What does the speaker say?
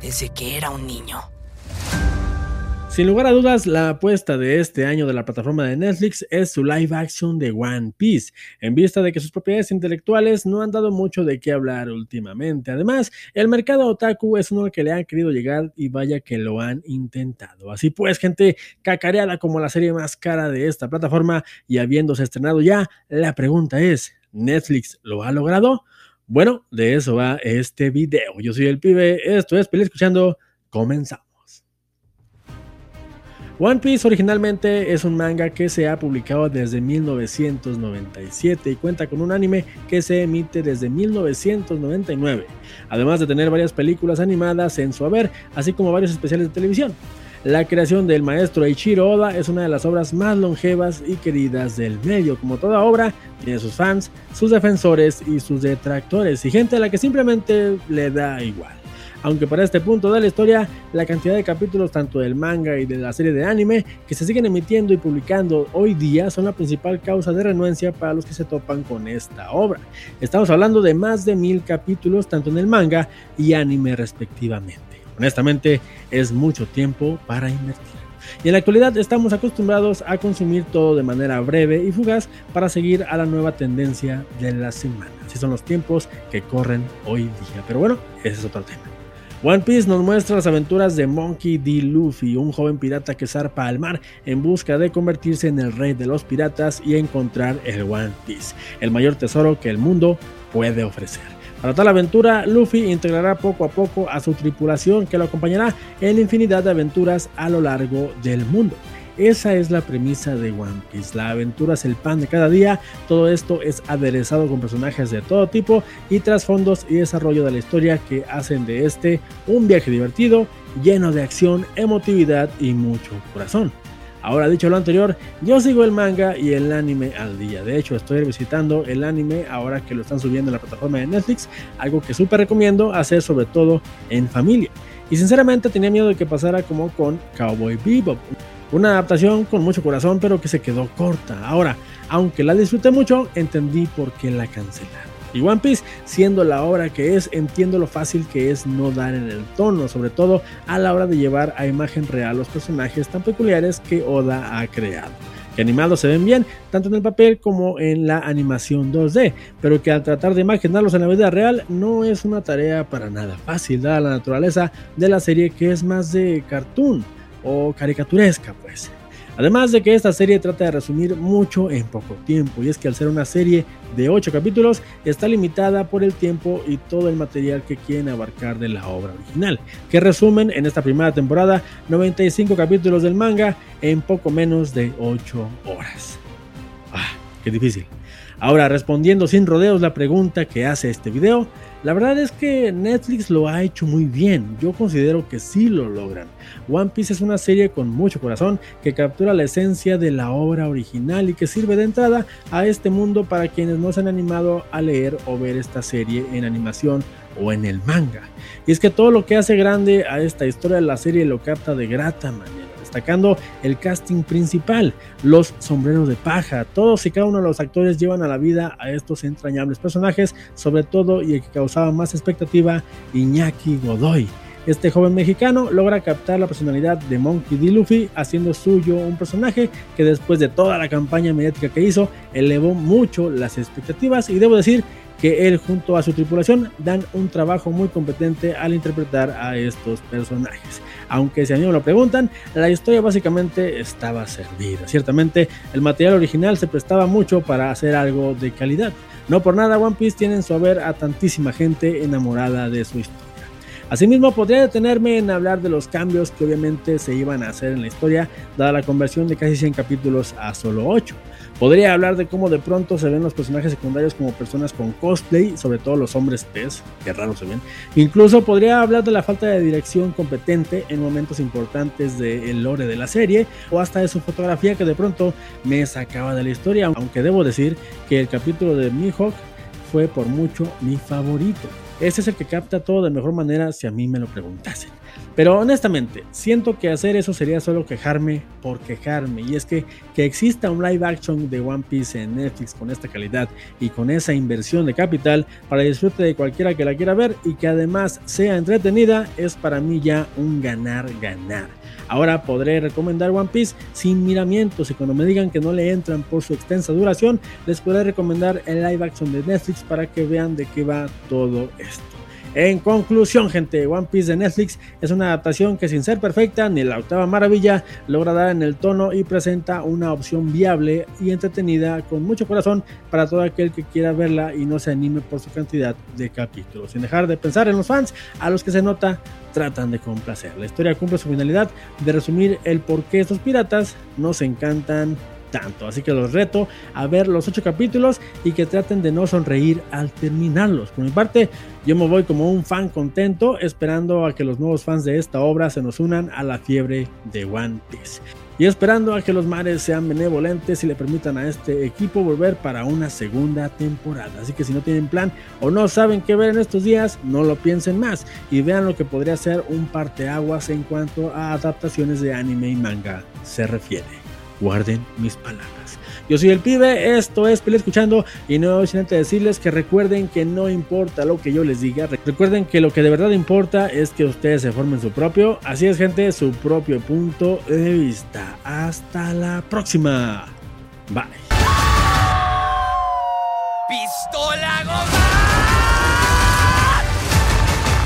desde que era un niño. Sin lugar a dudas, la apuesta de este año de la plataforma de Netflix es su live action de One Piece, en vista de que sus propiedades intelectuales no han dado mucho de qué hablar últimamente. Además, el mercado otaku es uno al que le han querido llegar y vaya que lo han intentado. Así pues, gente cacareada como la serie más cara de esta plataforma y habiéndose estrenado ya, la pregunta es, ¿Netflix lo ha logrado? Bueno, de eso va este video. Yo soy el pibe, esto es Peli Escuchando, comenzamos. One Piece originalmente es un manga que se ha publicado desde 1997 y cuenta con un anime que se emite desde 1999, además de tener varias películas animadas en su haber, así como varios especiales de televisión. La creación del maestro Eiichiro Oda es una de las obras más longevas y queridas del medio. Como toda obra, tiene sus fans, sus defensores y sus detractores y gente a la que simplemente le da igual aunque para este punto de la historia la cantidad de capítulos tanto del manga y de la serie de anime que se siguen emitiendo y publicando hoy día son la principal causa de renuencia para los que se topan con esta obra. Estamos hablando de más de mil capítulos tanto en el manga y anime respectivamente. Honestamente es mucho tiempo para invertir. Y en la actualidad estamos acostumbrados a consumir todo de manera breve y fugaz para seguir a la nueva tendencia de la semana. Así son los tiempos que corren hoy día. Pero bueno, ese es otro tema. One Piece nos muestra las aventuras de Monkey D. Luffy, un joven pirata que zarpa al mar en busca de convertirse en el rey de los piratas y encontrar el One Piece, el mayor tesoro que el mundo puede ofrecer. Para tal aventura, Luffy integrará poco a poco a su tripulación que lo acompañará en infinidad de aventuras a lo largo del mundo. Esa es la premisa de One Piece. La aventura es el pan de cada día. Todo esto es aderezado con personajes de todo tipo y trasfondos y desarrollo de la historia que hacen de este un viaje divertido, lleno de acción, emotividad y mucho corazón. Ahora dicho lo anterior, yo sigo el manga y el anime al día. De hecho, estoy visitando el anime ahora que lo están subiendo en la plataforma de Netflix, algo que súper recomiendo hacer sobre todo en familia. Y sinceramente tenía miedo de que pasara como con Cowboy Bebop, una adaptación con mucho corazón, pero que se quedó corta. Ahora, aunque la disfruté mucho, entendí por qué la cancelaron. Y One Piece, siendo la obra que es, entiendo lo fácil que es no dar en el tono, sobre todo a la hora de llevar a imagen real los personajes tan peculiares que Oda ha creado. Que animados se ven bien, tanto en el papel como en la animación 2D, pero que al tratar de imaginarlos en la vida real no es una tarea para nada fácil, dada la naturaleza de la serie que es más de cartoon o caricaturesca, pues. Además de que esta serie trata de resumir mucho en poco tiempo, y es que al ser una serie de 8 capítulos, está limitada por el tiempo y todo el material que quieren abarcar de la obra original, que resumen en esta primera temporada 95 capítulos del manga en poco menos de 8 horas. Ah, qué difícil. Ahora, respondiendo sin rodeos la pregunta que hace este video, la verdad es que Netflix lo ha hecho muy bien, yo considero que sí lo logran. One Piece es una serie con mucho corazón que captura la esencia de la obra original y que sirve de entrada a este mundo para quienes no se han animado a leer o ver esta serie en animación o en el manga. Y es que todo lo que hace grande a esta historia de la serie lo capta de grata manera destacando el casting principal, los sombreros de paja. Todos y cada uno de los actores llevan a la vida a estos entrañables personajes, sobre todo y el que causaba más expectativa, Iñaki Godoy. Este joven mexicano logra captar la personalidad de Monkey D. Luffy, haciendo suyo un personaje que después de toda la campaña mediática que hizo, elevó mucho las expectativas y debo decir que él junto a su tripulación dan un trabajo muy competente al interpretar a estos personajes. Aunque si a mí me lo preguntan, la historia básicamente estaba servida. Ciertamente el material original se prestaba mucho para hacer algo de calidad. No por nada One Piece tiene en su haber a tantísima gente enamorada de su historia. Asimismo, podría detenerme en hablar de los cambios que obviamente se iban a hacer en la historia, dada la conversión de casi 100 capítulos a solo 8. Podría hablar de cómo de pronto se ven los personajes secundarios como personas con cosplay, sobre todo los hombres pez, que raro se ven. Incluso podría hablar de la falta de dirección competente en momentos importantes del lore de la serie, o hasta de su fotografía que de pronto me sacaba de la historia, aunque debo decir que el capítulo de Mihawk fue por mucho mi favorito. Ese es el que capta todo de mejor manera si a mí me lo preguntasen. Pero honestamente, siento que hacer eso sería solo quejarme por quejarme. Y es que que exista un live action de One Piece en Netflix con esta calidad y con esa inversión de capital para disfrute de cualquiera que la quiera ver y que además sea entretenida es para mí ya un ganar-ganar. Ahora podré recomendar One Piece sin miramientos y cuando me digan que no le entran por su extensa duración, les podré recomendar el live action de Netflix para que vean de qué va todo esto. En conclusión, gente, One Piece de Netflix es una adaptación que sin ser perfecta ni la octava maravilla logra dar en el tono y presenta una opción viable y entretenida con mucho corazón para todo aquel que quiera verla y no se anime por su cantidad de capítulos. Sin dejar de pensar en los fans, a los que se nota tratan de complacer. La historia cumple su finalidad de resumir el por qué estos piratas nos encantan tanto. Así que los reto a ver los ocho capítulos y que traten de no sonreír al terminarlos. Por mi parte, yo me voy como un fan contento, esperando a que los nuevos fans de esta obra se nos unan a la fiebre de One Piece. Y esperando a que los mares sean benevolentes y le permitan a este equipo volver para una segunda temporada. Así que si no tienen plan o no saben qué ver en estos días, no lo piensen más y vean lo que podría ser un parteaguas en cuanto a adaptaciones de anime y manga se refiere guarden mis palabras. Yo soy el pibe, esto es Pile Escuchando y no sin antes decirles que recuerden que no importa lo que yo les diga, recuerden que lo que de verdad importa es que ustedes se formen su propio, así es gente, su propio punto de vista. Hasta la próxima. Bye.